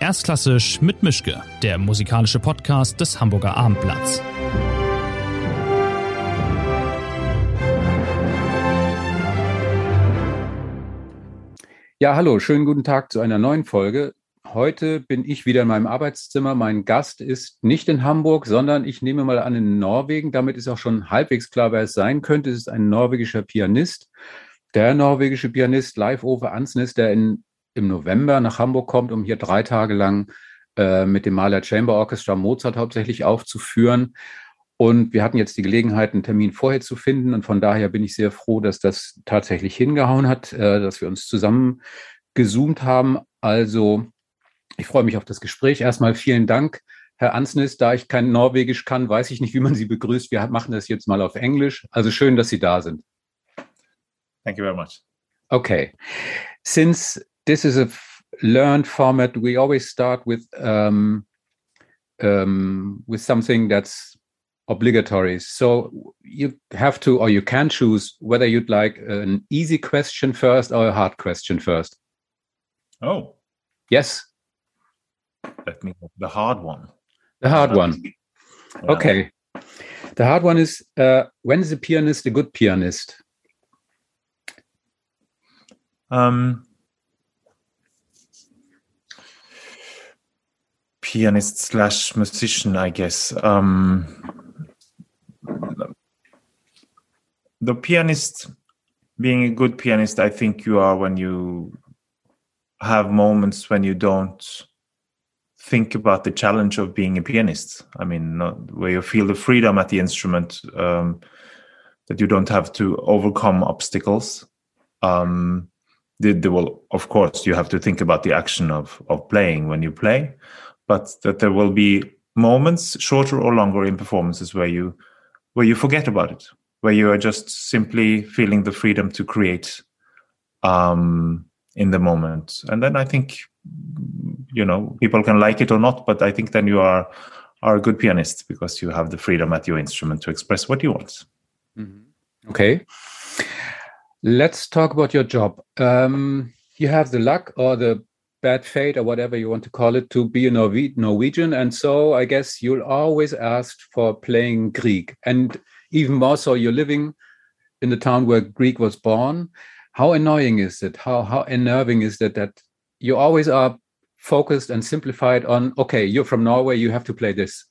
Erstklassisch mit Mischke, der musikalische Podcast des Hamburger Abendblatts. Ja, hallo, schönen guten Tag zu einer neuen Folge. Heute bin ich wieder in meinem Arbeitszimmer. Mein Gast ist nicht in Hamburg, sondern ich nehme mal an in Norwegen. Damit ist auch schon halbwegs klar, wer es sein könnte. Es ist ein norwegischer Pianist. Der norwegische Pianist Leif Ove Ansnes, der in im November nach Hamburg kommt, um hier drei Tage lang äh, mit dem Mahler Chamber Orchestra Mozart hauptsächlich aufzuführen. Und wir hatten jetzt die Gelegenheit, einen Termin vorher zu finden. Und von daher bin ich sehr froh, dass das tatsächlich hingehauen hat, äh, dass wir uns zusammen gezoomt haben. Also ich freue mich auf das Gespräch. Erstmal vielen Dank, Herr Ansnis. Da ich kein Norwegisch kann, weiß ich nicht, wie man Sie begrüßt. Wir machen das jetzt mal auf Englisch. Also schön, dass Sie da sind. Thank you very much. Okay. Since this is a learned format. We always start with um, um, with something that's obligatory. So you have to, or you can choose whether you'd like an easy question first or a hard question first. Oh, yes. Let me the hard one. The hard one. Yeah. Okay. The hard one is uh, when is a pianist a good pianist? Um, pianist slash musician, I guess. Um, the pianist, being a good pianist, I think you are when you have moments when you don't think about the challenge of being a pianist. I mean, not, where you feel the freedom at the instrument, um, that you don't have to overcome obstacles. Um, the, the, well, of course, you have to think about the action of of playing when you play, but that there will be moments, shorter or longer, in performances where you where you forget about it, where you are just simply feeling the freedom to create um, in the moment. And then I think you know people can like it or not, but I think then you are are a good pianist because you have the freedom at your instrument to express what you want. Mm-hmm. Okay. Let's talk about your job. Um, you have the luck or the bad fate or whatever you want to call it to be a Norwe Norwegian. And so I guess you'll always ask for playing Grieg. And even more so, you're living in the town where Grieg was born. How annoying is it? How, how unnerving is it that you always are focused and simplified on, okay, you're from Norway, you have to play this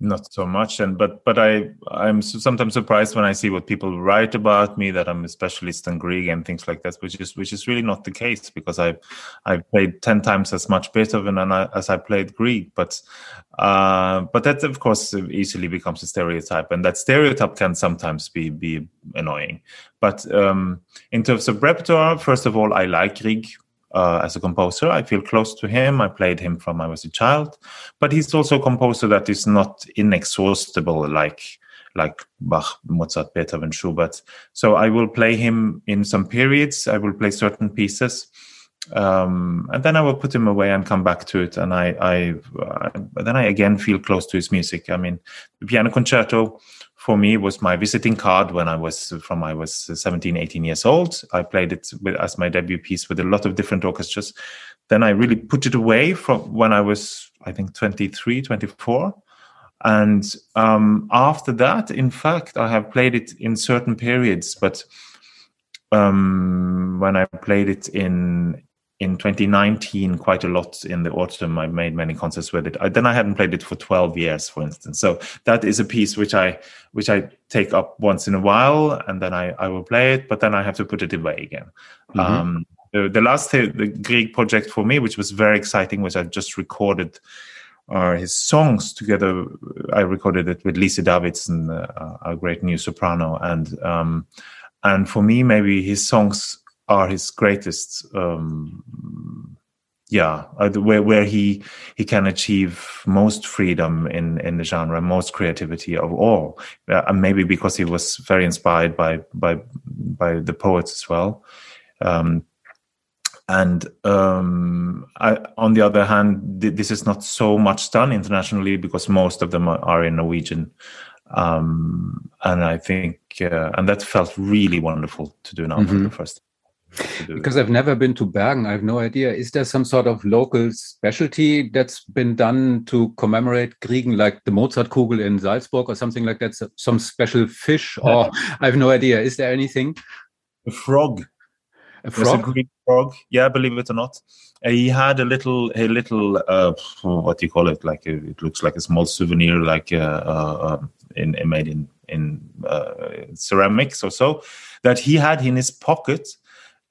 not so much. And but but i i'm sometimes surprised when i see what people write about me that i'm a specialist in Grieg and things like that which is which is really not the case because i i've played 10 times as much beethoven as i played Grieg. But uh, but that of course easily becomes a stereotype. And that stereotype can sometimes be be annoying. But um, in terms of repertoire first of all i like Grieg uh, as a composer. I feel close to him. I played him from I was a child, but he's also a composer that is not inexhaustible like like Bach, Mozart, Beethoven, Schubert. So I will play him in some periods. I will play certain pieces, um, and then I will put him away and come back to it. And I, I uh, then I again feel close to his music. I mean, the piano concerto for me was my visiting card when I was from I was 17, 18 years old. I played it with, as my debut piece with a lot of different orchestras. Then I really put it away from when I was, I think, 23, 24. And um, after that, in fact, I have played it in certain periods, but um, when I played it in in 2019 quite a lot in the autumn. I made many concerts with it. I, then i hadn't played it for 12 years for instance. So that is a piece which i which i take up once in a while and then i i will play it but then i have to put it away again. Mm-hmm. um, the, the, last the Grieg project for me which was very exciting was i just recorded uh, his songs. Together i recorded it with Lise Davidsen uh, a great new soprano and um, and for me maybe his songs are his greatest um, yeah uh, where where he he can achieve most freedom in in the genre most creativity of all. Uh, and maybe because he was very inspired by by by the poets as well. Um, and um, I, on the other hand th- this is not so much done internationally because most of them are, are in norwegian. Um, and i think uh, and that felt really wonderful to do now mm-hmm. for the first Because I've never been to Bergen, I have no idea. Is there some sort of local specialty that's been done to commemorate Kriegen, like the Mozartkugel in Salzburg or something like that? Some special fish, or I have no idea. Is there anything? A frog. A frog. a Grieg frog. Yeah, believe it or not. Uh, he had a little, a little, uh, what do you call it? Like a, it looks like a small souvenir, like uh, uh, um, in, made in in uh, ceramics or so, that he had in his pocket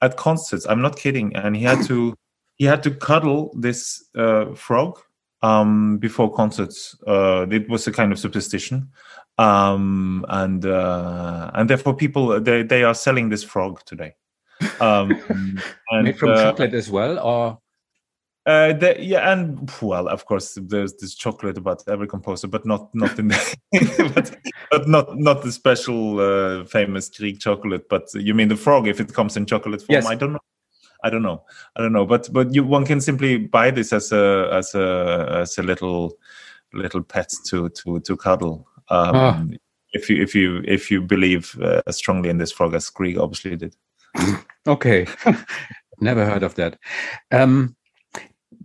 at concerts. I'm not kidding, and he had to he had to cuddle this uh, frog um, before concerts. Uh, it was a kind of superstition, um, and uh, and therefore people they they are selling this frog today. Um, and, Made from uh, chocolate as well, or uh, the, yeah, and well, of course, there's this chocolate about every composer, but not not in the, but, but, not not the special uh, famous Grieg chocolate. But you mean the frog if it comes in chocolate form? Yes. I don't know. I don't know. I don't know. But but you one can simply buy this as a as a as a little little pet to to to cuddle. Um, ah. If you if you if you believe uh, strongly in this frog, as Grieg obviously did. okay, never heard of that. Um,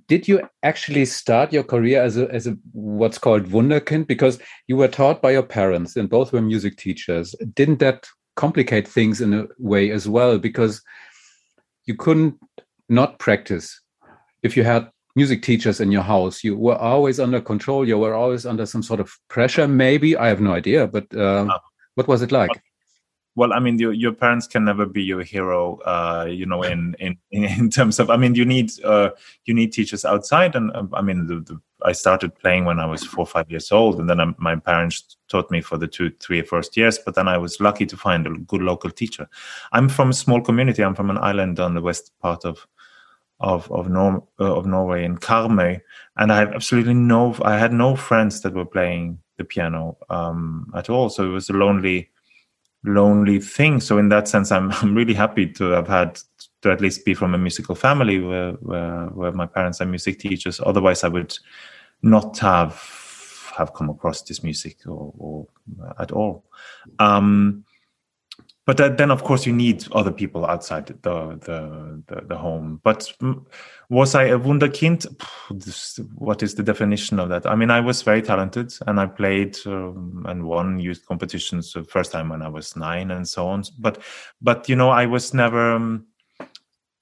did you actually start your career as a as a what's called wunderkind? Because you were taught by your parents and both were music teachers. Didn't that complicate things in a way as well? Because you couldn't not practice. If you had music teachers in your house you were always under control. You were always under some sort of pressure maybe. I have no idea but uh, what was it like well i mean your, your parents can never be your hero uh, you know in, in in terms of i mean you need uh, you need teachers outside. And uh, i mean the, the, i started playing when i was four five years old. And then I, my parents taught me for the two three first years. But then i was lucky to find a good local teacher. I'm from a small community. I'm from an island on the west part of of of, Nor- uh, of norway in karmøy. And i have absolutely no i had no friends that were playing the piano um, at all. So it was a lonely lonely thing. So in that sense, I'm I'm really happy to have had to at least be from a musical family where where, where my parents are music teachers. Otherwise, I would not have have come across this music or, or at all. Um, but then of course you need other people outside the the the, the home but was i a wunderkind what is the definition of that i mean i was very talented and i played um, and won youth competitions the first time when i was nine and so on but but you know i was never um,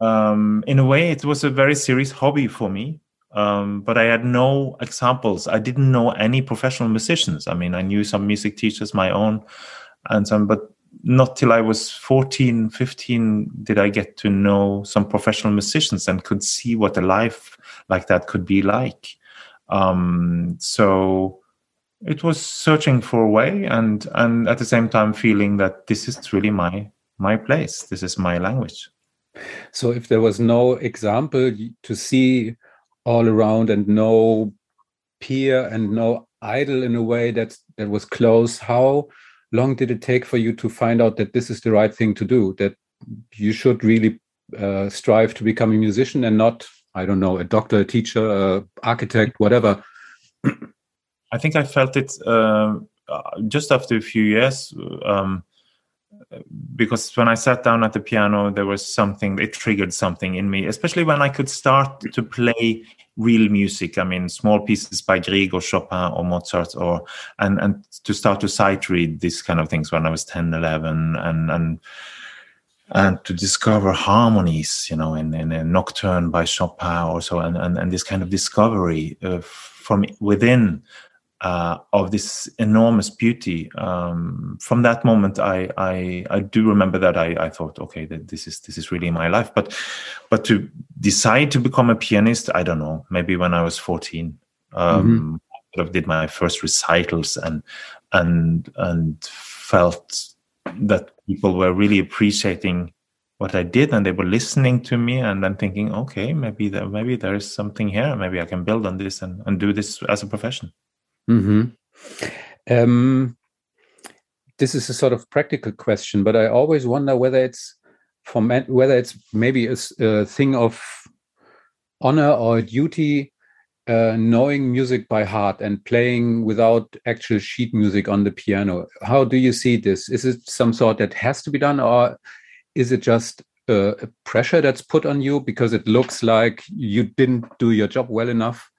um, in a way it was a very serious hobby for me um, but I had no examples. I didn't know any professional musicians. I mean, I knew some music teachers, my own, and some, but not till I was 14, 15 did I get to know some professional musicians and could see what a life like that could be like. Um, so it was searching for a way and and at the same time feeling that this is really my my place. This is my language. So if there was no example to see all around and no peer and no idol in a way that that was close, how long did it take for you to find out that this is the right thing to do that you should really uh, strive to become a musician and not i don't know a doctor a teacher a architect whatever? I think i felt it uh, just after a few years um, because when I sat down at the piano, there was something, it triggered something in me, especially when I could start to play real music. I mean, small pieces by Grieg or Chopin or Mozart, or and and to start to sight read these kind of things when I was 10, 11, and and and to discover harmonies, you know, in, in a nocturne by Chopin or so, and, and, and this kind of discovery uh, from within uh, of this enormous beauty. Um, from that moment, I, I, I do remember that I, I thought, okay, that this is this is really my life. But but to decide to become a pianist, I don't know. Maybe when I was fourteen, um, mm-hmm. I sort of did my first recitals and and and felt that people were really appreciating what I did and they were listening to me and then thinking, okay, maybe there maybe there is something here. Maybe I can build on this and, and do this as a profession. Mm-hmm. Um, this is a sort of practical question, but I always wonder whether it's men, whether it's maybe a, a thing of honor or duty, uh, knowing music by heart and playing without actual sheet music on the piano. How do you see this? Is it some sort that has to be done, or is it just uh, pressure that's put on you because it looks like you didn't do your job well enough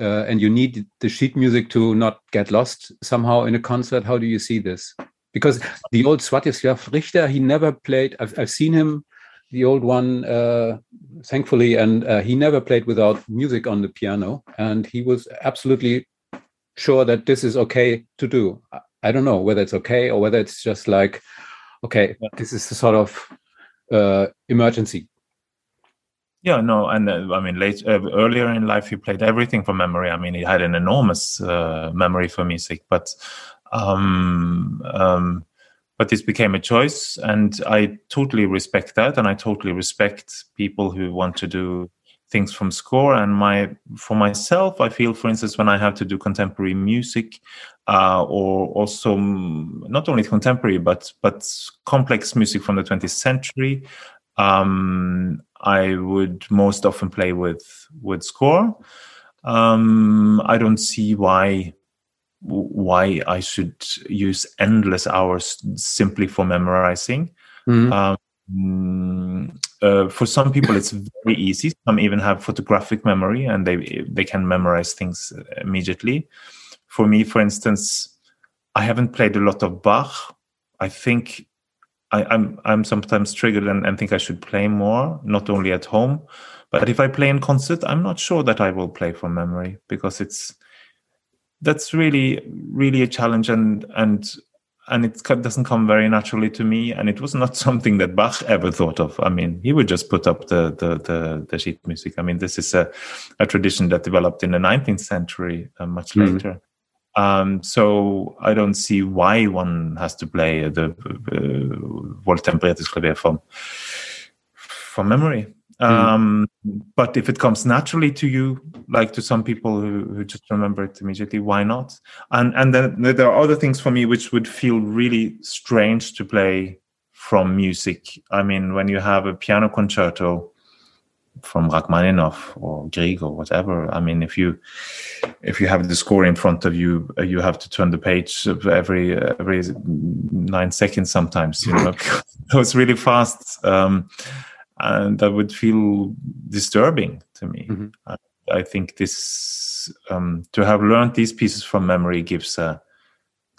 uh, and you need the sheet music to not get lost somehow in a concert how do you see this? Because the old Sviatoslav Richter he never played I've, I've seen him the old one uh, thankfully and uh, he never played without music on the piano and he was absolutely sure that this is okay to do. I, I don't know whether it's okay or whether it's just like okay this is the sort of uh, emergency yeah, no, and uh, I mean, late uh, earlier in life, he played everything from memory. I mean, he had an enormous uh, memory for music, but um, um, but this became a choice, and I totally respect that, and I totally respect people who want to do things from score. And my for myself, I feel, for instance, when I have to do contemporary music, uh, or also not only contemporary but but complex music from the 20th century. Um, I would most often play with with score. Um, I don't see why why I should use endless hours simply for memorizing. Mm-hmm. Um, uh, for some people, it's very easy. Some even have photographic memory, and they they can memorize things immediately. For me, for instance, I haven't played a lot of Bach. I think I, am I'm, I'm sometimes triggered and, and think I should play more, not only at home, but if I play in concert, I'm not sure that I will play from memory because it's that's really really a challenge and and and it doesn't come very naturally to me and it was not something that bach ever thought of. I mean he would just put up the the the, the sheet music. I mean this is a, a tradition that developed in the 19th century uh, much mm-hmm. later um, so I don't see why one has to play the uh, from from memory. Mm. Um, but if it comes naturally to you, like to some people who, who just remember it immediately, why not? And and then there are other things for me which would feel really strange to play from music. I mean, when you have a piano concerto from Rachmaninoff or Grieg or whatever. I mean, if you if you have the score in front of you, uh, you have to turn the page every every nine seconds sometimes. You know, it goes really fast, um, and that would feel disturbing to me. Mm-hmm. I, I, think this um, to have learned these pieces from memory gives a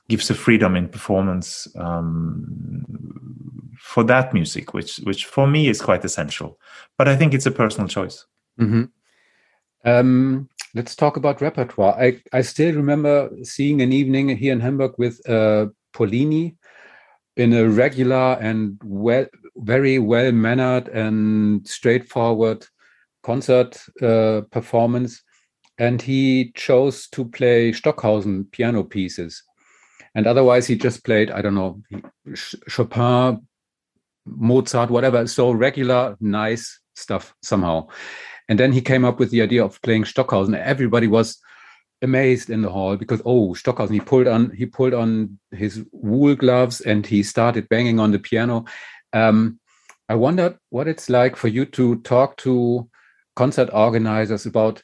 gives a freedom in performance um, for that music, which which for me is quite essential. But I think it's a personal choice. Mm-hmm. Um, let's talk about repertoire. I, I still remember seeing an evening here in Hamburg with uh, Pollini in a regular and well, very well mannered and straightforward concert uh, performance, and he chose to play Stockhausen piano pieces and otherwise he just played i don't know chopin mozart whatever. So regular nice stuff somehow. And then he came up with the idea of playing stockhausen. Everybody was amazed in the hall because oh stockhausen he pulled on he pulled on his wool gloves and he started banging on the piano. Um, i wondered what it's like for you to talk to concert organizers about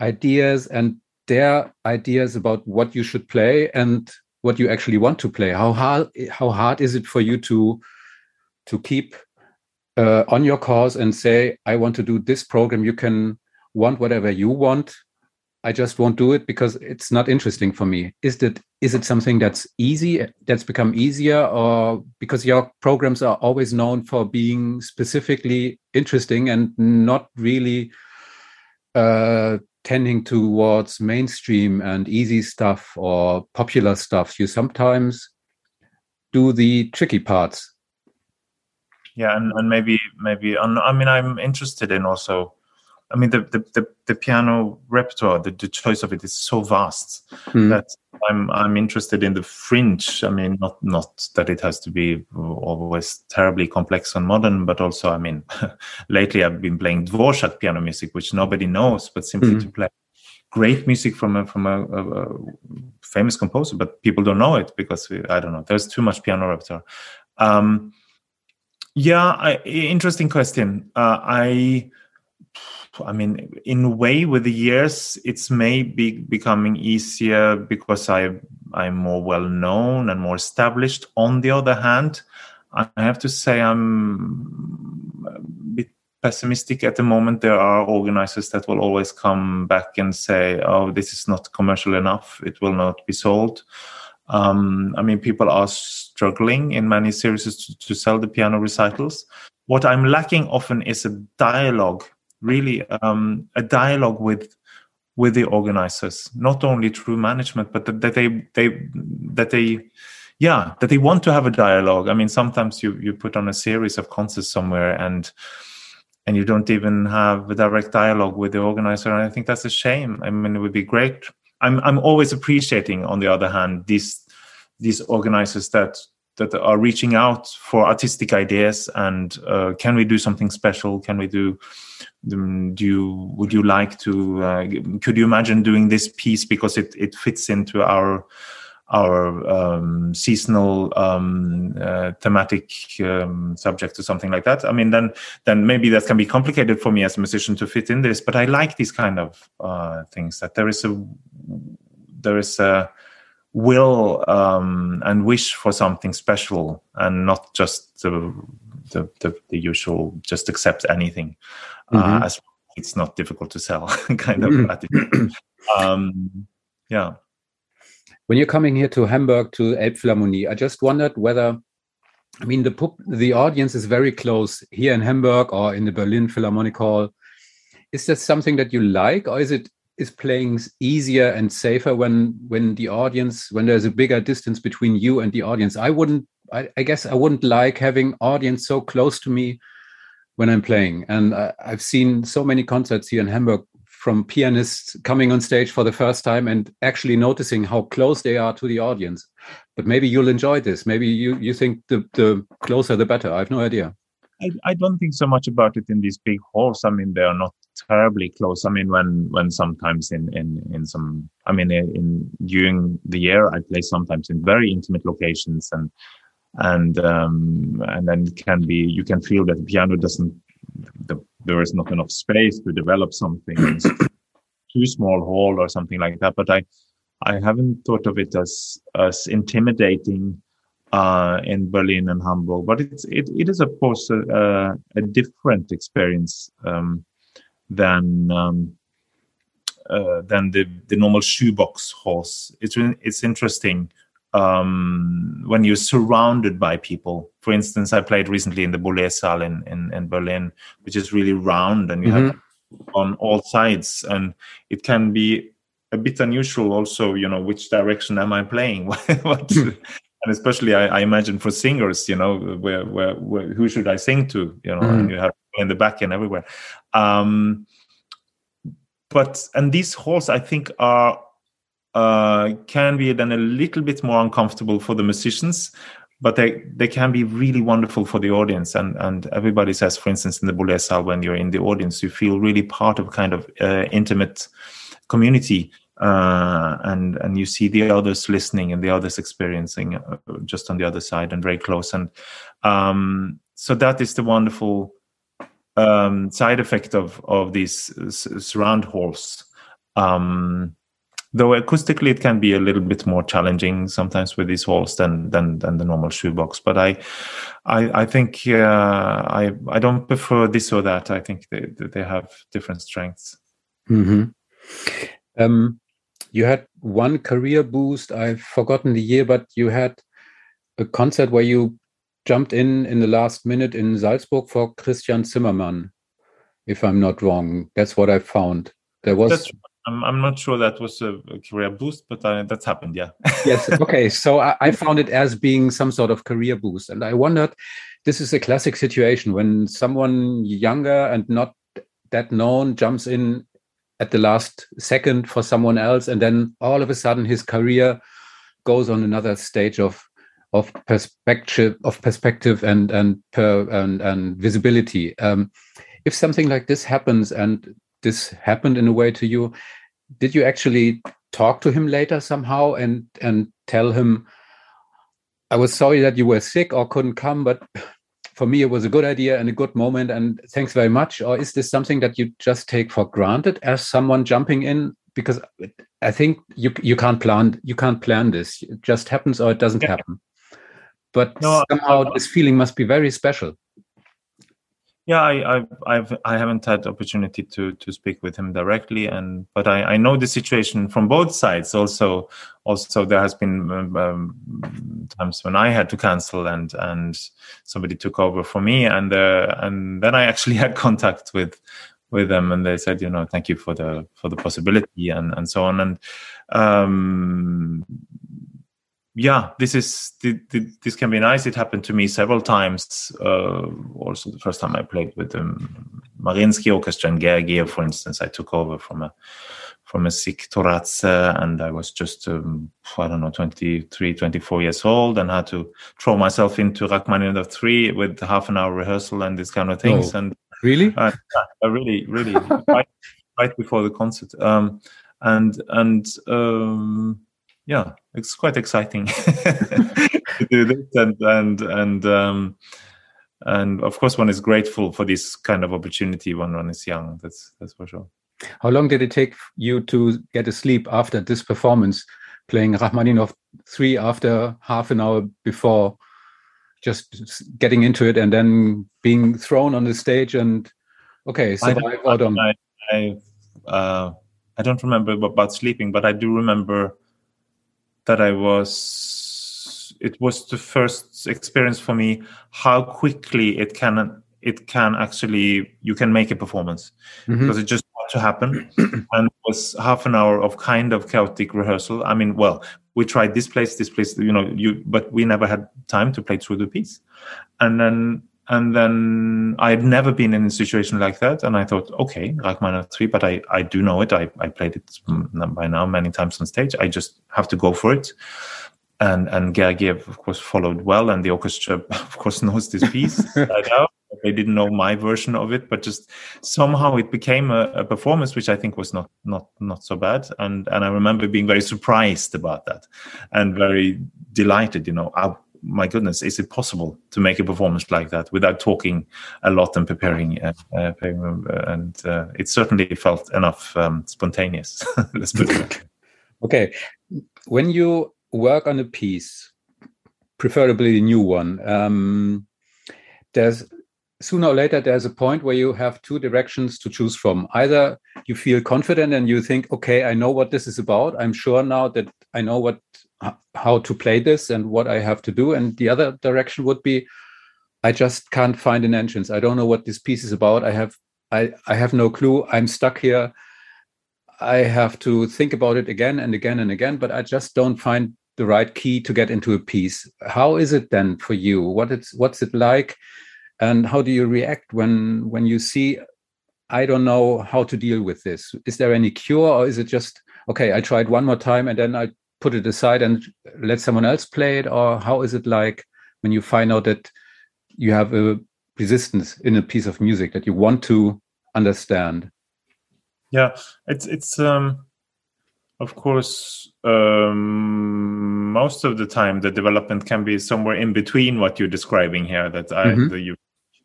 ideas and their ideas about what you should play and what you actually want to play. How hard how hard is it for you to to keep uh, on your course and say, I want to do this program. You can want whatever you want. I just won't do it because it's not interesting for me. Is it is it something that's easy that's become easier or because your programs are always known for being specifically interesting and not really uh, tending towards mainstream and easy stuff or popular stuff, you sometimes do the tricky parts. Yeah, and, and maybe maybe I mean I'm interested in also I mean, the the, the, the piano repertoire, the, the choice of it is so vast mm. that I'm I'm interested in the fringe. I mean, not not that it has to be always terribly complex and modern, but also, I mean, lately I've been playing Dvorak piano music, which nobody knows, but simply mm. to play great music from a from a, a, a, famous composer, but people don't know it because we, I don't know. There's too much piano repertoire. Um, yeah, I, interesting question. Uh, I I mean, in a way, with the years, it's maybe becoming easier because I I'm more well known and more established. On the other hand, I have to say I'm a bit pessimistic at the moment. There are organizers that will always come back and say, "Oh, this is not commercial enough. It will not be sold." Um, I mean, people are struggling in many series to, to, sell the piano recitals. What I'm lacking often is a dialogue, really um, a dialogue with with the organizers, not only through management, but that, that they they that they yeah that they want to have a dialogue. I mean, sometimes you you put on a series of concerts somewhere and and you don't even have a direct dialogue with the organizer, and I think that's a shame. I mean, it would be great I'm I'm always appreciating, on the other hand, these these organizers that that are reaching out for artistic ideas and uh, can we do something special? Can we do? Um, do you would you like to? Uh, could you imagine doing this piece because it it fits into our our um, seasonal um, uh, thematic um, subject or something like that. I mean, then then maybe that can be complicated for me as a musician to fit in this. But I like these kind of uh, things that there is a there is a will um, and wish for something special, and not just the the, the, the usual just accept anything. Uh, mm-hmm. Uh, as it's not difficult to sell kind of mm-hmm. attitude. Um, yeah. When you're coming here to Hamburg to Elbphilharmonie, I just wondered whether, I mean, the the audience is very close here in Hamburg or in the Berlin Philharmonic Hall. Is that something that you like, or is it is playing easier and safer when when the audience when there's a bigger distance between you and the audience? I wouldn't. I, I guess I wouldn't like having audience so close to me when I'm playing. And I, I've seen so many concerts here in Hamburg from pianists coming on stage for the first time and actually noticing how close they are to the audience. But maybe you'll enjoy this. Maybe you, you think the, the closer the better. I have no idea. I, I don't think so much about it in these big halls. I mean, they are not terribly close. I mean, when when sometimes in in in some, I mean, in during the year, I play sometimes in very intimate locations, and and um, and then it can be you can feel that the piano doesn't the there is not enough space to develop something too small hall or something like that. But I, I haven't thought of it as as intimidating uh, in Berlin and Hamburg. But it's it, it is of course a, a different experience um, than um, uh, than the the normal shoebox horse. It's it's interesting um, when you're surrounded by people. For instance, I played recently in the Boulez Saal in, in, in, Berlin, which is really round and you mm-hmm. have on all sides. And it can be a bit unusual also, you know, which direction am I playing? what, hmm. and especially I, I, imagine for singers, you know, where, where, where who should I sing to? You know, and you have in the back and everywhere. Um, but and these halls I think are uh, can be then a little bit more uncomfortable for the musicians but they they can be really wonderful for the audience and and everybody says for instance in the Boulez when you're in the audience you feel really part of a kind of uh, intimate community uh, and and you see the others listening and the others experiencing uh, just on the other side and very close and um, so that is the wonderful um, side effect of of these surround halls um, though acoustically it can be a little bit more challenging sometimes with these halls than than than the normal shoebox. But i i i think uh, i i don't prefer this or that. I think they they have different strengths. Mm-hmm. um, you had one career boost. I've forgotten the year but you had a concert where you jumped in in the last minute in salzburg for Krystian Zimerman if i'm not wrong that's what i found there was That's I'm, I'm not sure that was a, a career boost, but uh, that's happened. Yeah. yes. Okay. So I, I, found it as being some sort of career boost. And I wondered this is a classic situation when someone younger and not that known jumps in at the last second for someone else. And then all of a sudden his career goes on another stage of of perspective of perspective and and per and, and visibility. Um, if something like this happens and this happened in a way to you did you actually talk to him later somehow and and tell him i was sorry that you were sick or couldn't come but for me it was a good idea and a good moment and thanks very much or is this something that you just take for granted as someone jumping in? Because i think you you can't plan you can't plan this. It just happens or it doesn't yeah. happen but no, somehow this feeling must be very special yeah, I, I've, I've, I haven't had opportunity to to speak with him directly, and but I, I know the situation from both sides. Also, also there has been um, um, times when I had to cancel, and and somebody took over for me, and uh, and then I actually had contact with with them, and they said, you know, thank you for the for the possibility, and and so on, and um, yeah, this is this can be nice. It happened to me several times. Uh, also, the first time I played with the um, Mariinsky Orchestra and Gergiev, for instance, I took over from a from a sick Toradze, and I was just um, I don't know 23, 24 years old, and had to throw myself into Rachmaninoff three with half an hour rehearsal and these kind of things. Oh, and really, really, really, right, right, before the concert, um, and and. Um, yeah, it's quite exciting to do this, and and and um, and of course, one is grateful for this kind of opportunity when one is young. That's that's for sure. How long did it take you to get asleep after this performance, playing Rachmaninoff three after half an hour before, just getting into it and then being thrown on the stage and okay, survive I I, I, uh, I don't remember about sleeping, but I do remember that I was it was the first experience for me how quickly it can it can actually you can make a performance. Mm-hmm. because it just had to happen. And it was half an hour of kind of chaotic rehearsal. I mean well we tried this place this place you know you but we never had time to play through the piece. And then and then I had never been in a situation like that. And I thought, okay, Rachmaninoff 3, but I, I do know it. I, I played it by now many times on stage. I just have to go for it. And, and Gergiev, of course, followed well. And the orchestra, of course, knows this piece. they didn't know my version of it, but just somehow it became a, a, performance, which I think was not not not so bad. And and I remember being very surprised about that, and very delighted. You know, I, my goodness, is it possible to make a performance like that without talking a lot and preparing? Uh, uh, and uh, it certainly felt enough um, spontaneous. Let's put it. okay, when you work on a piece, preferably a new one, um, there's sooner or later there's a point where you have two directions to choose from. Either you feel confident and you think, okay, I know what this is about. I'm sure now that I know what how to play this and what I have to do. And the other direction would be, I just can't find an entrance. I don't know what this piece is about. I have I, I have no clue. I'm stuck here. I have to think about it again and again and again, but I just don't find the right key to get into a piece. How is it then for you? What it's what's it like? And how do you react when when you see I don't know how to deal with this? Is there any cure or is it just okay, I tried one more time and then I put it aside and let someone else play it? Or how is it like when you find out that you have a resistance in a piece of music that you want to understand? Yeah it's it's um of course um most of the time the development can be somewhere in between what you're describing here that i mm-hmm. you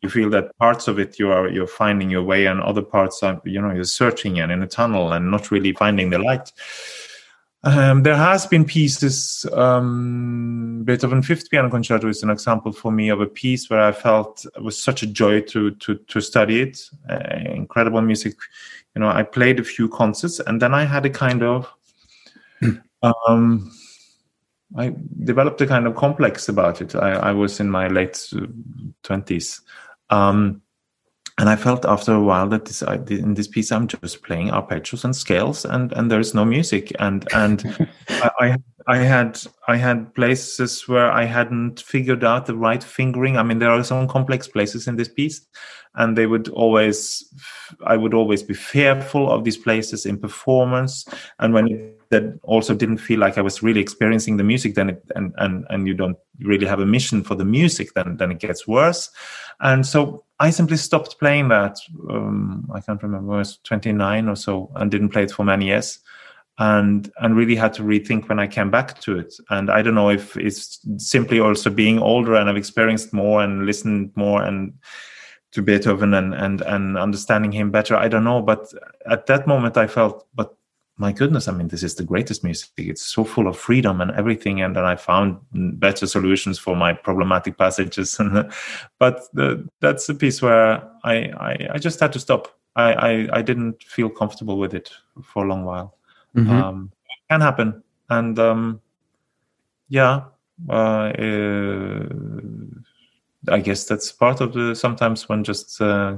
you feel that parts of it you are you're finding your way and other parts are you know you're searching and in a tunnel and not really finding the light um, there has been pieces. Um, Beethoven Fifth Piano Concerto is an example for me of a piece where I felt it was such a joy to to to study it. Uh, incredible music. You know, I played a few concerts, and then I had a kind of. um, I developed a kind of complex about it. I, I was in my late twenties. Um, and I felt after a while that this in this piece I'm just playing arpeggios and scales and and there's no music and and I, I had I had places where I hadn't figured out the right fingering. I mean there are some complex places in this piece and they would always I would always be fearful of these places in performance and when it that also didn't feel like I was really experiencing the music then it, and and and you don't really have a mission for the music then then it gets worse and so I simply stopped playing that. Um, I can't remember. I was 29 or so, and didn't play it for many years, and and really had to rethink when I came back to it. And I don't know if it's simply also being older and I've experienced more and listened more and to Beethoven and and and understanding him better. I don't know, but at that moment I felt, but my goodness, I mean, this is the greatest music. It's so full of freedom and everything. And then I found better solutions for my problematic passages. but the, that's a piece where I, I, I, just had to stop. I, I, I, didn't feel comfortable with it for a long while. Mm-hmm. Um, it can happen. And um, yeah, uh, uh, I guess that's part of the sometimes one just uh,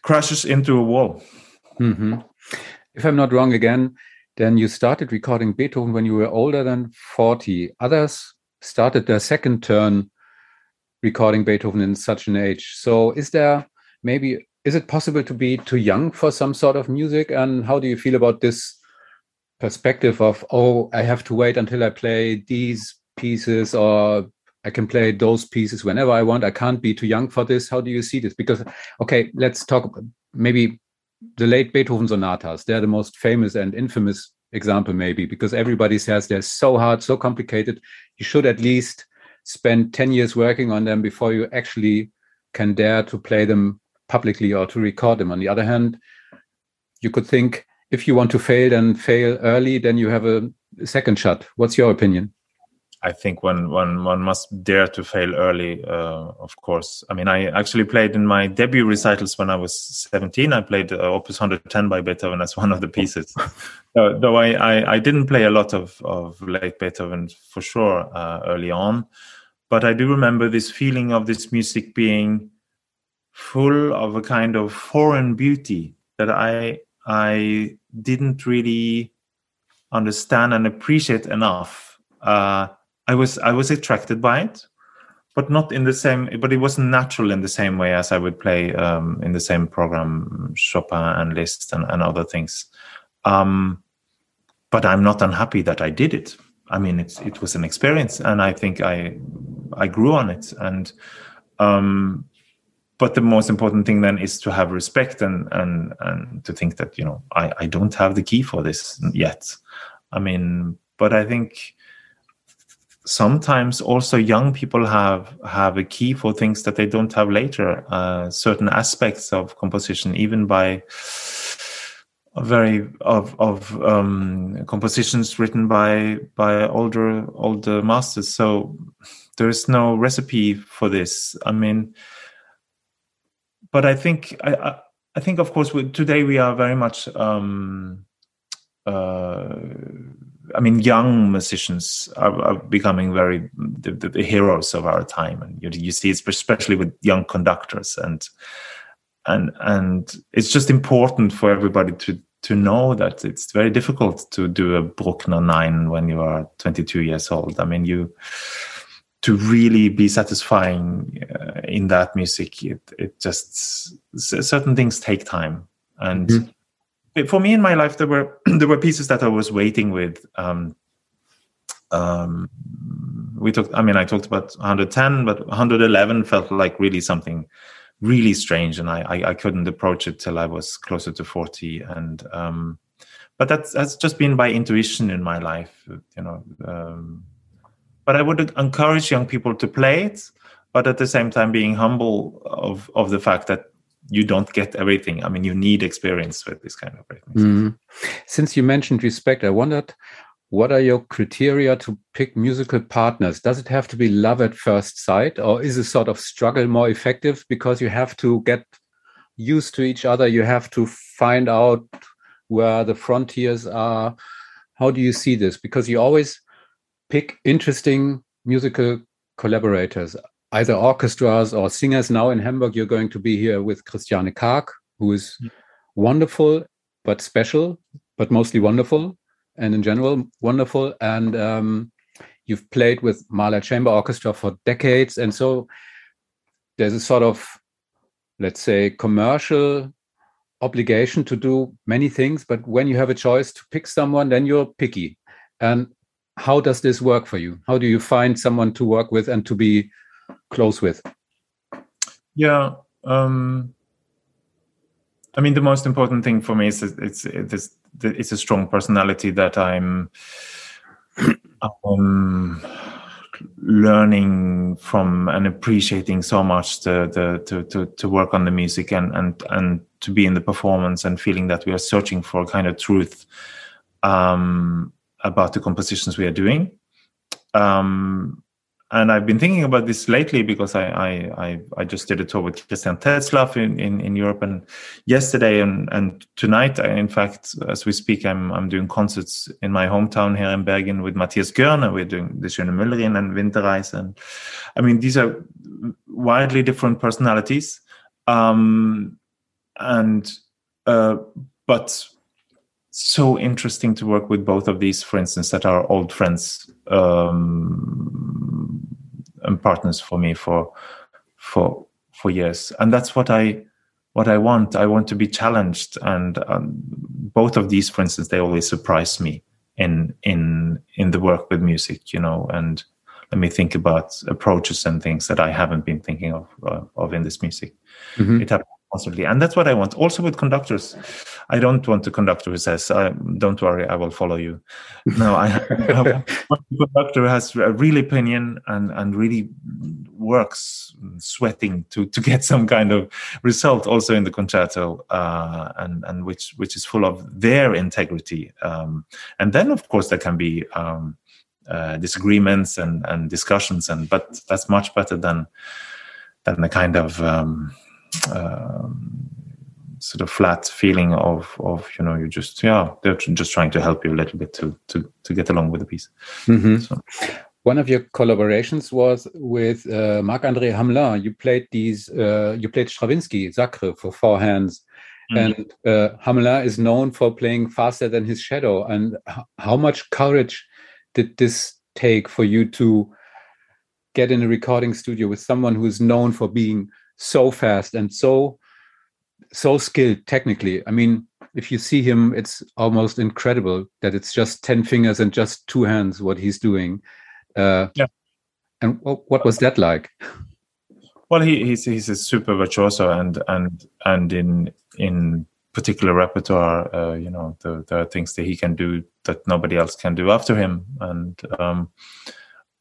crashes into a wall. Mm-hmm if I'm not wrong again, then you started recording Beethoven when you were older than 40. Others started their second turn recording Beethoven in such an age. So is there maybe is it possible to be too young for some sort of music? And how do you feel about this perspective of oh, I have to wait until I play these pieces or I can play those pieces whenever I want. I can't be too young for this. How do you see this? Because okay, let's talk maybe the late Beethoven sonatas. They're the most famous and infamous example, maybe, because everybody says they're so hard, so complicated. You should at least spend 10 years working on them before you actually can dare to play them publicly or to record them. On the other hand, you could think if you want to fail, then fail early, then you have a second shot. What's your opinion? I think one one one must dare to fail early. Uh, of course, I mean, I actually played in my debut recitals when I was seventeen. I played uh, Opus 110 by Beethoven as one of the pieces. uh, though I, I, I didn't play a lot of of late Beethoven for sure uh, early on, but I do remember this feeling of this music being full of a kind of foreign beauty that I I didn't really understand and appreciate enough. Uh, I was I was attracted by it, but not in the same. But it wasn't natural in the same way as I would play um, in the same program Chopin and Liszt and, and other things. Um, but I'm not unhappy that I did it. I mean, it's it was an experience, and I think I I grew on it. And um, but the most important thing then is to have respect and and and to think that you know I I don't have the key for this yet. I mean, but I think sometimes also young people have have a key for things that they don't have later uh, certain aspects of composition even by very of of um, compositions written by by older older masters. So there is no recipe for this. I mean but i think i i, think of course we, today we are very much um, uh, I mean, young musicians are, are becoming very the, the, the, heroes of our time, and you, you see especially with young conductors, and and and it's just important for everybody to to know that it's very difficult to do a Bruckner nine when you are 22 years old. I mean, you to really be satisfying uh, in that music, it it just certain things take time, and. Mm-hmm for me in my life there were there were pieces that I was waiting with. Um, um, we talked. I mean, I talked about 110, but 111 felt like really something really strange, and I I, I couldn't approach it till I was closer to 40. And um, but that's that's just been by intuition in my life, you know. Um, but I would encourage young people to play it, but at the same time being humble of of the fact that you don't get everything. I mean, you need experience with this kind of things. Mm. Since you mentioned respect, I wondered what are your criteria to pick musical partners? Does it have to be love at first sight, or is a sort of struggle more effective because you have to get used to each other? You have to find out where the frontiers are. How do you see this? Because you always pick interesting musical collaborators either orchestras or singers. Now in Hamburg, you're going to be here with Christiane Karg, who is mm. wonderful but special, but mostly wonderful, and in general wonderful. And um, you've played with Mahler Chamber Orchestra for decades, and so there's a sort of, let's say, commercial obligation to do many things. But when you have a choice to pick someone, then you're picky. And how does this work for you? How do you find someone to work with and to be close with? Yeah. Um, I mean, the most important thing for me is it's it's it's a strong personality that I'm um, learning from and appreciating so much to, to to to to work on the music and and and to be in the performance and feeling that we are searching for a kind of truth um, about the compositions we are doing. Um, and I've been thinking about this lately because I I, I, I just did a tour with Christian Tetzlaff in, in, in Europe and yesterday and, and tonight in fact as we speak I'm I'm doing concerts in my hometown here in Bergen with Matthias Goerne. We're doing the Schöne Müllerin and Winterreise. And I mean these are widely different personalities. Um, and uh, but so interesting to work with both of these for instance that are old friends um, partners for me for for for years. And that's what i what i want. I want to be challenged. And um, both of these for instance they always surprise me in in in the work with music you know. And let me think about approaches and things that i haven't been thinking of uh, of in this music. Mm-hmm. it happens constantly and that's what i want. Also with conductors i don't want a conductor who says don't worry i will follow you. No i, want a conductor who has a real opinion and and really works sweating to to get some kind of result also in the concerto uh, and and which which is full of their integrity um, and then of course there can be um, uh, disagreements and and discussions and but that's much better than than the kind of um, um, sort of flat feeling of of you know you're just yeah they're just trying to help you a little bit to to to get along with the piece. Mm-hmm. So. One of your collaborations was with uh, Marc-André Hamelin. You played these. Uh, you played Stravinsky Sacre for four hands, mm-hmm. and uh, Hamelin is known for playing faster than his shadow. And h- how much courage did this take for you to get in a recording studio with someone who is known for being so fast and so so skilled technically. I mean, if you see him, it's almost incredible that it's just ten fingers and just two hands what he's doing. Uh, yeah. And what was that like? Well, he, he's he's a super virtuoso, and and and in in particular repertoire, uh, you know, the, there are things that he can do that nobody else can do after him, and um,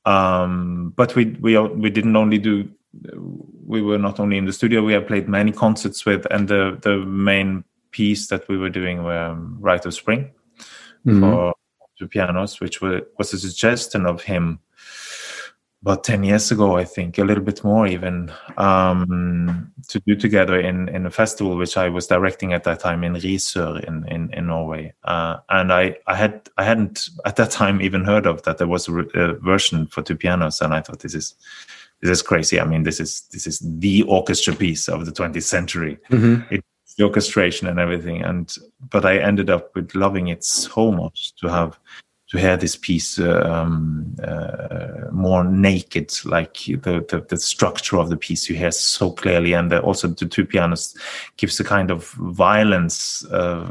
um, but we we we didn't only do we were not only in the studio we have played many concerts with and the the main piece that we were doing were um, rite of spring mm-hmm. for two pianos which were, was a suggestion of him about 10 years ago i think a little bit more even um, to do together in in a festival which i was directing at that time in risør in in, in norway uh, and i i had i hadn't at that time even heard of that there was a, a version for two pianos and i thought this is this is crazy. I mean, this is this is the orchestra piece of the 20th century. Mm-hmm. It's the orchestration and everything. And but I ended up with loving it so much to have to hear this piece uh, um, uh, more naked, like the, the, the structure of the piece you hear so clearly, and the, also the two pianos gives a kind of violence, uh,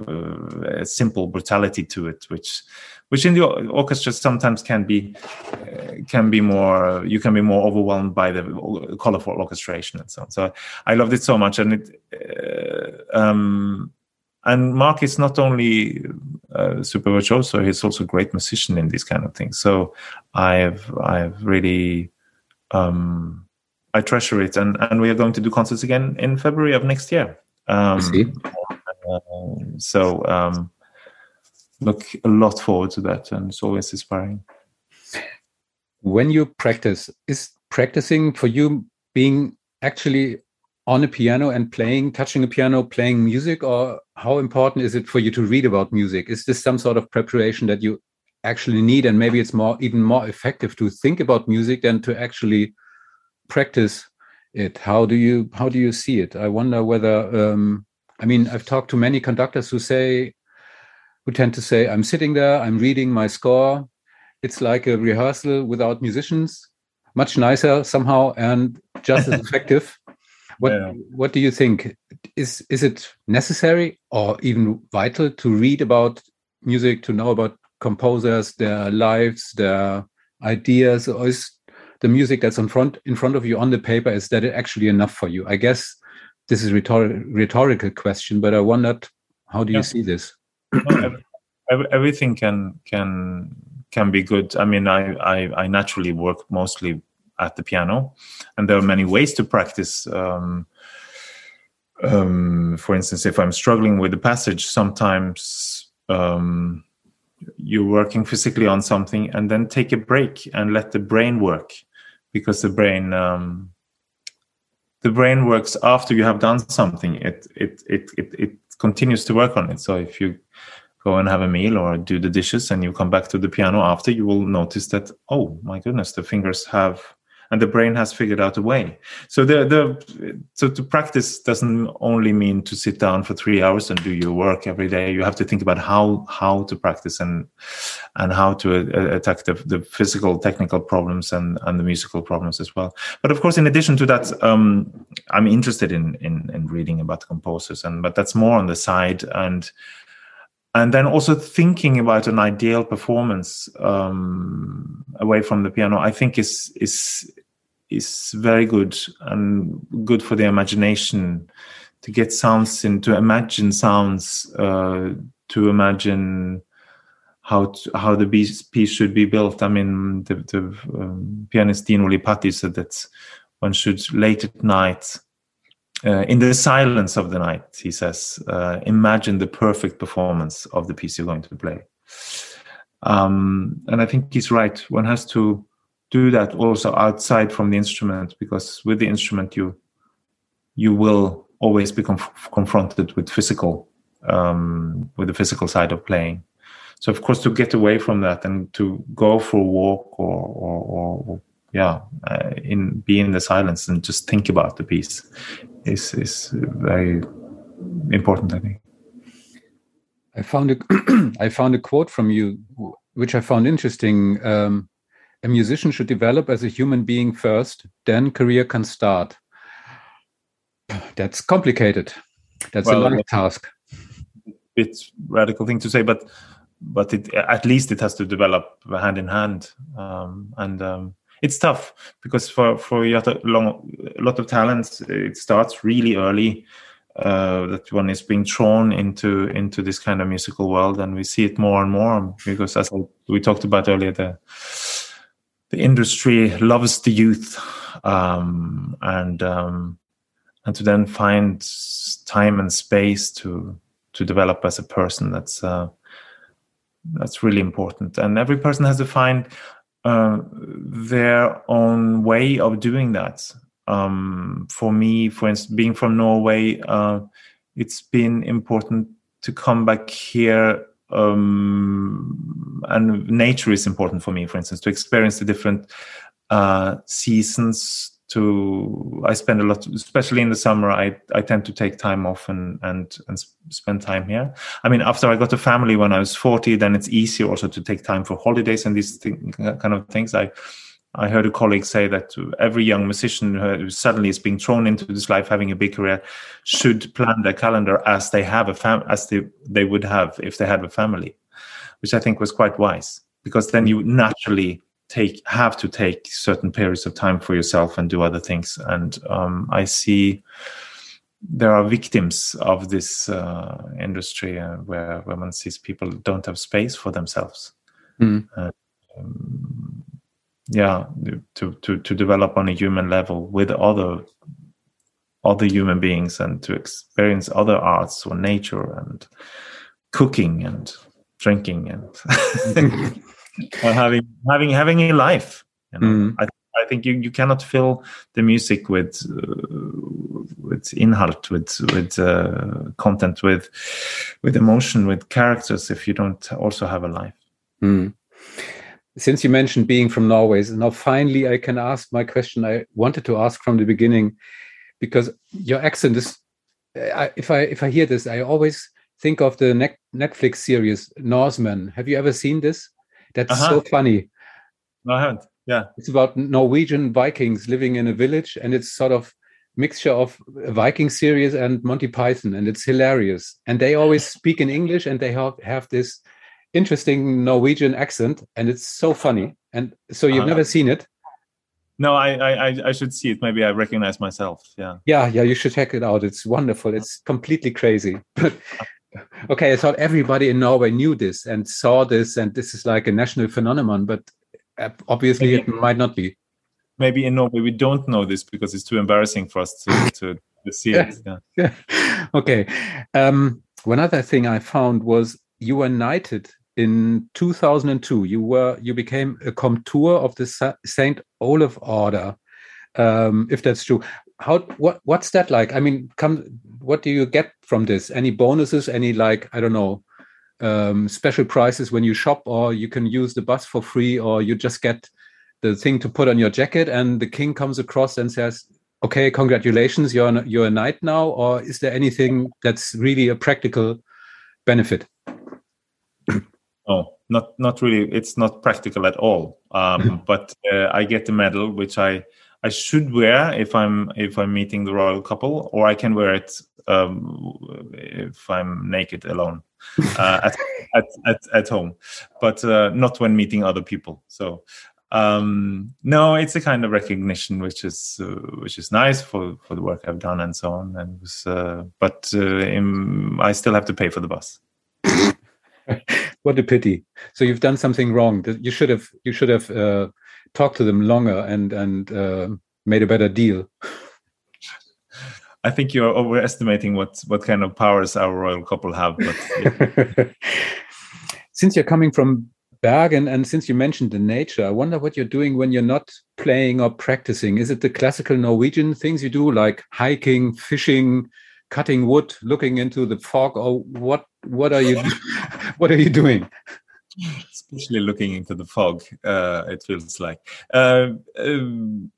a simple brutality to it, which which in the orchestra sometimes can be uh, can be more you can be more overwhelmed by the colorful orchestration and so on. So i loved it so much and it uh, um, and Marc is not only a super virtuoso he's also a great musician in these kind of things. So i've i've really um, i treasure it and and we are going to do concerts again in february of next year. Um, uh, so um, look a lot forward to that and it's always inspiring. When you practice is practicing for you being actually on a piano and playing touching a piano playing music or how important is it for you to read about music? Is this some sort of preparation that you actually need and maybe it's more even more effective to think about music than to actually practice it? How do you how do you see it? I wonder whether um, i mean i've talked to many conductors who say who tend to say, I'm sitting there, I'm reading my score. It's like a rehearsal without musicians, much nicer somehow and just as effective. What yeah. what do you think? Is is it necessary or even vital to read about music, to know about composers, their lives, their ideas, or is the music that's in front in front of you on the paper is that actually enough for you? I guess this is a rhetor rhetorical question, but I wondered how do you see this? Everything can can can be good. I mean, I, I, I naturally work mostly at the piano, and there are many ways to practice. Um, um, for instance, if I'm struggling with a passage, sometimes um, you're working physically on something and then take a break and let the brain work because the brain um, the brain works after you have done something it, it it it it continues to work on it. So if you go and have a meal or do the dishes and you come back to the piano after you will notice that oh my goodness the fingers have and the brain has figured out a way. So the the so to practice doesn't only mean to sit down for three hours and do your work every day. You have to think about how how to practice and and how to uh, attack the, the physical technical problems and and the musical problems as well. But of course, in addition to that, um, I'm interested in, in in reading about composers and but that's more on the side and and then also thinking about an ideal performance um, away from the piano i think is is is very good and good for the imagination to get sounds in to imagine sounds uh, to imagine how to, how the piece, should be built. I mean the, the um, pianist Dinu Lipatti said that one should late at night uh, in the silence of the night, he says, uh, imagine the perfect performance of the piece you're going to play. Um, and I think he's right. One has to do that also outside from the instrument because with the instrument you you will always be conf- confronted with physical um, with the physical side of playing. So of course to get away from that and to go for a walk or, or, or yeah, uh, in be in the silence and just think about the piece is is very important. I think. I found a I found a quote from you, which I found interesting. Um, a musician should develop as a human being first, then career can start. That's complicated. That's well, a long task. It's radical thing to say, but but it, at least it has to develop hand in hand, um, and um, it's tough because for for a lot of talents it starts really early uh, that one is being thrown into into this kind of musical world and we see it more and more because as we talked about earlier the the industry loves the youth um, and um, and to then find time and space to to develop as a person that's uh, that's really important. And every person has to find uh, their own way of doing that. Um, for me, for instance, being from Norway, uh, it's been important to come back here. Um, and nature is important for me, for instance, to experience the different uh, seasons to i spend a lot especially in the summer i i tend to take time off and and and spend time here. I mean after i got a family when i was 40 then it's easier also to take time for holidays and these thing, uh, kind of things. I I heard a colleague say that every young musician who suddenly is being thrown into this life, having a big career, should plan their calendar as they have a fam- as they, they would have if they had a family, which I think was quite wise because then you naturally take have to take certain periods of time for yourself and do other things. And um, i see there are victims of this uh, industry uh, where, one sees people don't have space for themselves. Mm. uh, um, yeah to, to to develop on a human level with other other human beings and to experience other arts or nature and cooking and drinking and having having having a life. You know? mm. I I think you, you cannot fill the music with uh, with inhalt, with with uh, content, with with emotion, with characters if you don't also have a life. Mm. Since you mentioned being from Norway, now finally I can ask my question I wanted to ask from the beginning, because your accent is. I, if I if I hear this, I always think of the Netflix series Norsemen. Have you ever seen this? That's uh-huh. so funny. No, I haven't. Yeah. It's about Norwegian Vikings living in a village, and it's sort of mixture of Viking series and Monty Python, and it's hilarious. And they always speak in English, and they have, have this interesting Norwegian accent, and it's so funny. And so you've uh, never seen it? No, I, I I should see it. Maybe I recognize myself. Yeah. Yeah, yeah. You should check it out. It's wonderful. It's completely crazy. But okay, I thought everybody in Norway knew this and saw this, and this is like a national phenomenon, but uh, obviously maybe, it might not be. Maybe in Norway we don't know this because it's too embarrassing for us to, to see it. Yeah. okay. Um, one other thing I found was you were knighted in 2002. You were you became a comtour of the Saint Olaf Order. Um, if that's true, how what what's that like? I mean, come what do you get from this? Any bonuses? Any like I don't know um, special prices when you shop, or you can use the bus for free, or you just get the thing to put on your jacket, and the king comes across and says, "Okay, congratulations, you're you're a knight now." Or is there anything that's really a practical benefit? Oh, not not really. It's not practical at all. Um, but uh, I get the medal, which I I should wear if I'm if I'm meeting the royal couple, or I can wear it um, if I'm naked alone uh, at, at, at, at home, but uh, not when meeting other people. So um, no, it's a kind of recognition which is uh, which is nice for for the work I've done and so on. And was, uh, but uh, in, I still have to pay for the bus. what a pity! So you've done something wrong. You should have you should have uh, talked to them longer and and uh, made a better deal. I think you're overestimating what what kind of powers our royal couple have. But yeah. since you're coming from Bergen, and since you mentioned the nature, I wonder what you're doing when you're not playing or practicing. Is it the classical Norwegian things you do, like hiking, fishing, cutting wood, looking into the fog, or what? What are you? what are you doing? Especially looking into the fog, uh, it feels like. Uh, um,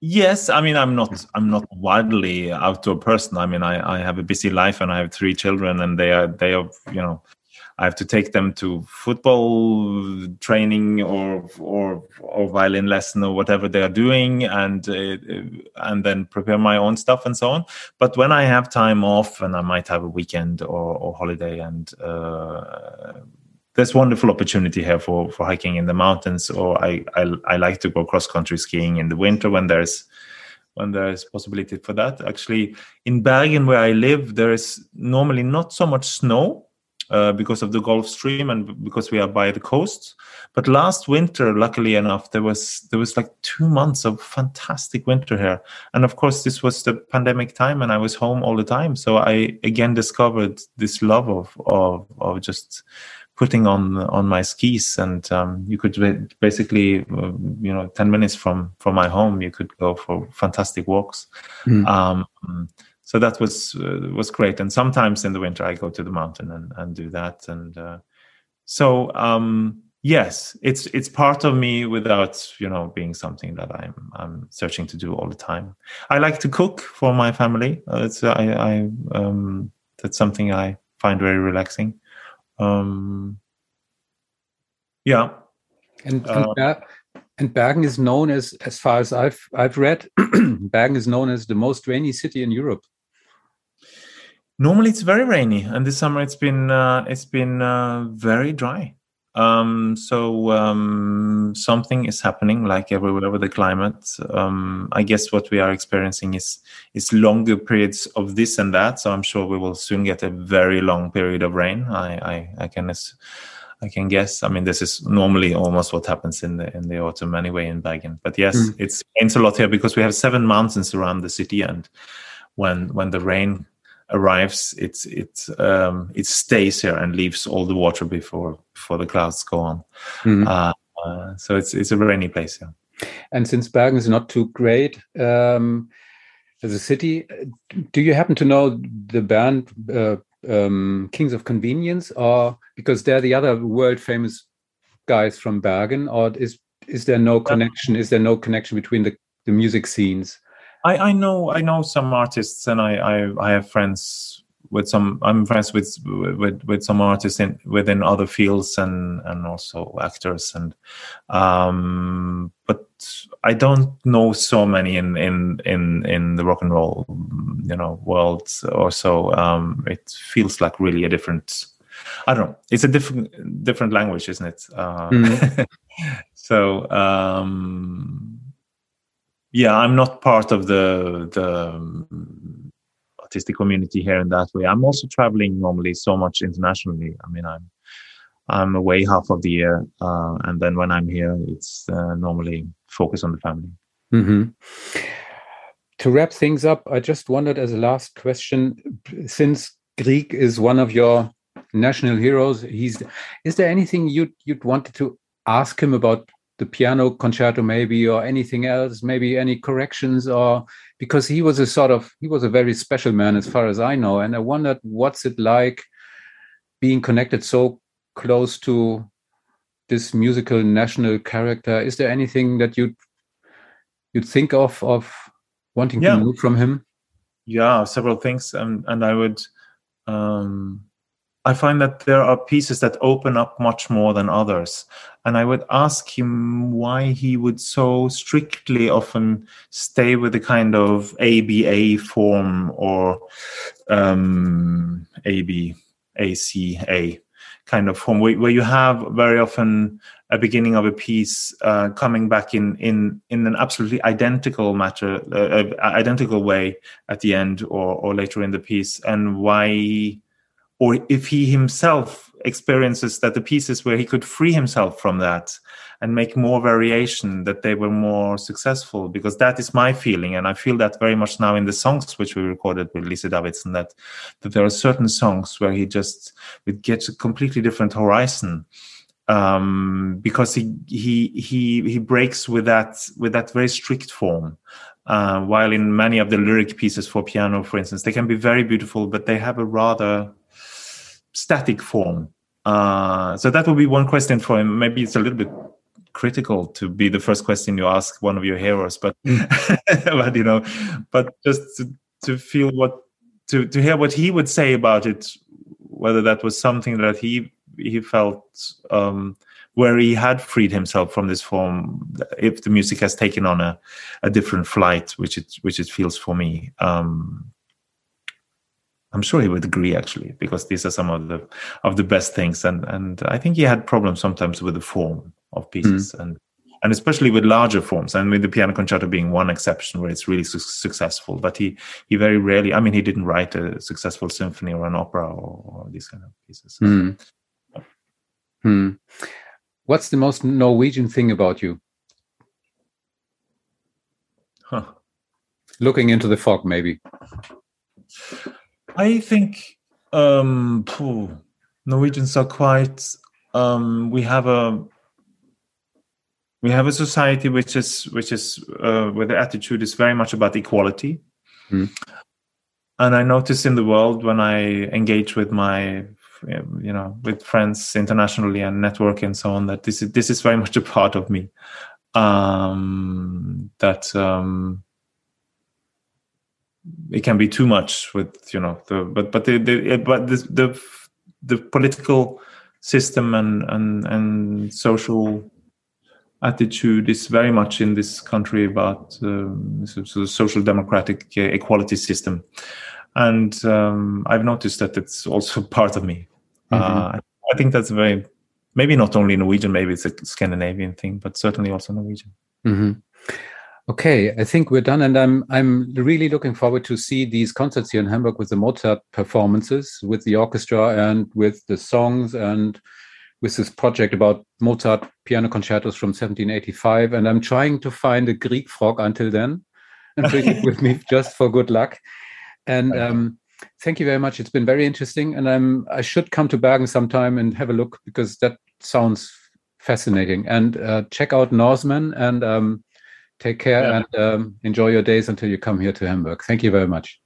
yes, I mean, I'm not. I'm not wildly outdoor person. I mean, I, I have a busy life, and I have three children, and they are they are you know I have to take them to football training or or or violin lesson or whatever they are doing, and uh, and then prepare my own stuff and so on. But when I have time off, and I might have a weekend or, or holiday, and uh, there's wonderful opportunity here for for hiking in the mountains, or I I, I like to go cross country skiing in the winter when there's when there is possibility for that. Actually, in Bergen where I live, there is normally not so much snow uh, because of the Gulf Stream and because we are by the coast. But last winter, luckily enough, there was there was like two months of fantastic winter here, and of course this was the pandemic time, and I was home all the time. So I again discovered this love of of of just putting on on my skis and um, you could basically uh, you know 10 minutes from from my home you could go for fantastic walks. Mm. um, so that was uh, was great. And sometimes in the winter i go to the mountain and, and do that. And uh, so um, yes it's it's part of me without you know being something that i'm i'm searching to do all the time. I like to cook for my family. It's i i um, that's something i find very relaxing um, yeah and, and, uh, and Bergen is known as, as far as I've I've read, Bergen is known as the most rainy city in Europe. Normally it's very rainy, and this summer it's been uh, it's been uh, very dry. Um, so um, something is happening, like everywhere with the climate. Um, I guess what we are experiencing is is longer periods of this and that. So I'm sure we will soon get a very long period of rain. I I, I can. I can guess. I mean, this is normally almost what happens in the in the autumn anyway in Bergen. But yes, mm. it's rains a lot here because we have seven mountains around the city, and when when the rain arrives, it's it um, it stays here and leaves all the water before before the clouds go on. Mm-hmm. Uh, uh, so it's it's a rainy place. Yeah. And since Bergen is not too great um, as a city, do you happen to know the band uh, um, Kings of Convenience, or because they're the other world famous guys from Bergen, or is is there no connection? Is there no connection between the the music scenes? I, I know I know some artists, and I, I, I have friends with some. I'm friends with with with some artists in within other fields and and also actors and um, but I don't know so many in in in in the rock and roll you know world or so. Um, it feels like really a different. I don't know. It's a different different language, isn't it? Uh, mm. so um, yeah i'm not part of the the um, artistic community here in that way. I'm also traveling normally so much internationally. I mean i'm i'm away half of the year uh, and then when i'm here it's uh, normally focus on the family. Mm-hmm. to wrap things up, I just wondered as a last question, since Grieg is one of your national heroes, he's is there anything you'd you'd wanted to ask him about the piano concerto maybe or anything else maybe any corrections or because he was a sort of he was a very special man as far as i know. And i wondered what's it like being connected so close to this musical national character. Is there anything that you'd you'd think of of wanting yeah. to move from him? Yeah several things. And and i would um I find that there are pieces that open up much more than others. And I would ask him why he would so strictly often stay with the kind of ABA form or um, AB, kind of form, where, where you have very often a beginning of a piece uh, coming back in, in, in an absolutely identical matter, uh, uh identical way at the end or, or later in the piece, and why or if he himself experiences that the pieces where he could free himself from that and make more variation that they were more successful because that is my feeling. And i feel that very much now in the songs which we recorded with Lise Davidsen that that there are certain songs where he just gets a completely different horizon um, because he he he he breaks with that with that very strict form. Uh, while in many of the lyric pieces for piano for instance they can be very beautiful but they have a rather static form. Uh, so that would be one question for him. Maybe it's a little bit critical to be the first question you ask one of your heroes, but mm. but you know, but just to, to feel what to to hear what he would say about it, whether that was something that he he felt um, where he had freed himself from this form, if the music has taken on a, a different flight, which it which it feels for me. Um, I'm sure he would agree actually, because these are some of the of the best things, and and I think he had problems sometimes with the form of pieces, mm. and and especially with larger forms, and with the piano concerto being one exception where it's really su- successful. But he he very rarely, I mean, he didn't write a successful symphony or an opera or, or these kind of pieces. Mm. Hmm. What's the most Norwegian thing about you? Huh. Looking into the fog, maybe. I think um, Norwegians are quite. Um, we have a we have a society which is which is uh, where the attitude is very much about equality. Mm. And I notice in the world when I engage with my you know with friends internationally and network and so on that this is this is very much a part of me um, that um, it can be too much with you know the but but the, the but the, the the political system and and and social attitude is very much in this country about um, so, social democratic uh, equality system and um, i've noticed that it's also part of me mm-hmm. uh, i think that's very maybe not only norwegian maybe it's a scandinavian thing but certainly also norwegian mm-hmm. Okay, I think we're done, and I'm I'm really looking forward to see these concerts here in Hamburg with the Mozart performances, with the orchestra, and with the songs, and with this project about Mozart piano concertos from 1785. And I'm trying to find a Grieg frog until then, and bring it with me just for good luck. And um, thank you very much. It's been very interesting, and I'm I should come to Bergen sometime and have a look because that sounds fascinating. And uh, check out Norsemen and. Um, Take care yeah. and um, enjoy your days until you come here to Hamburg. Thank you very much.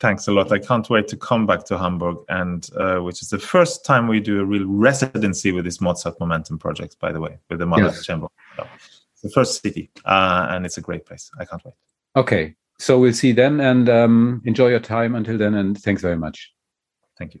Thanks a lot. I can't wait to come back to Hamburg, and uh, which is the first time we do a real residency with this Mozart Momentum project, by the way, with the Mahler yes. Chamber. So it's the first city, uh, and it's a great place. I can't wait. Okay, so we'll see then, and um, enjoy your time until then, and thanks very much. Thank you.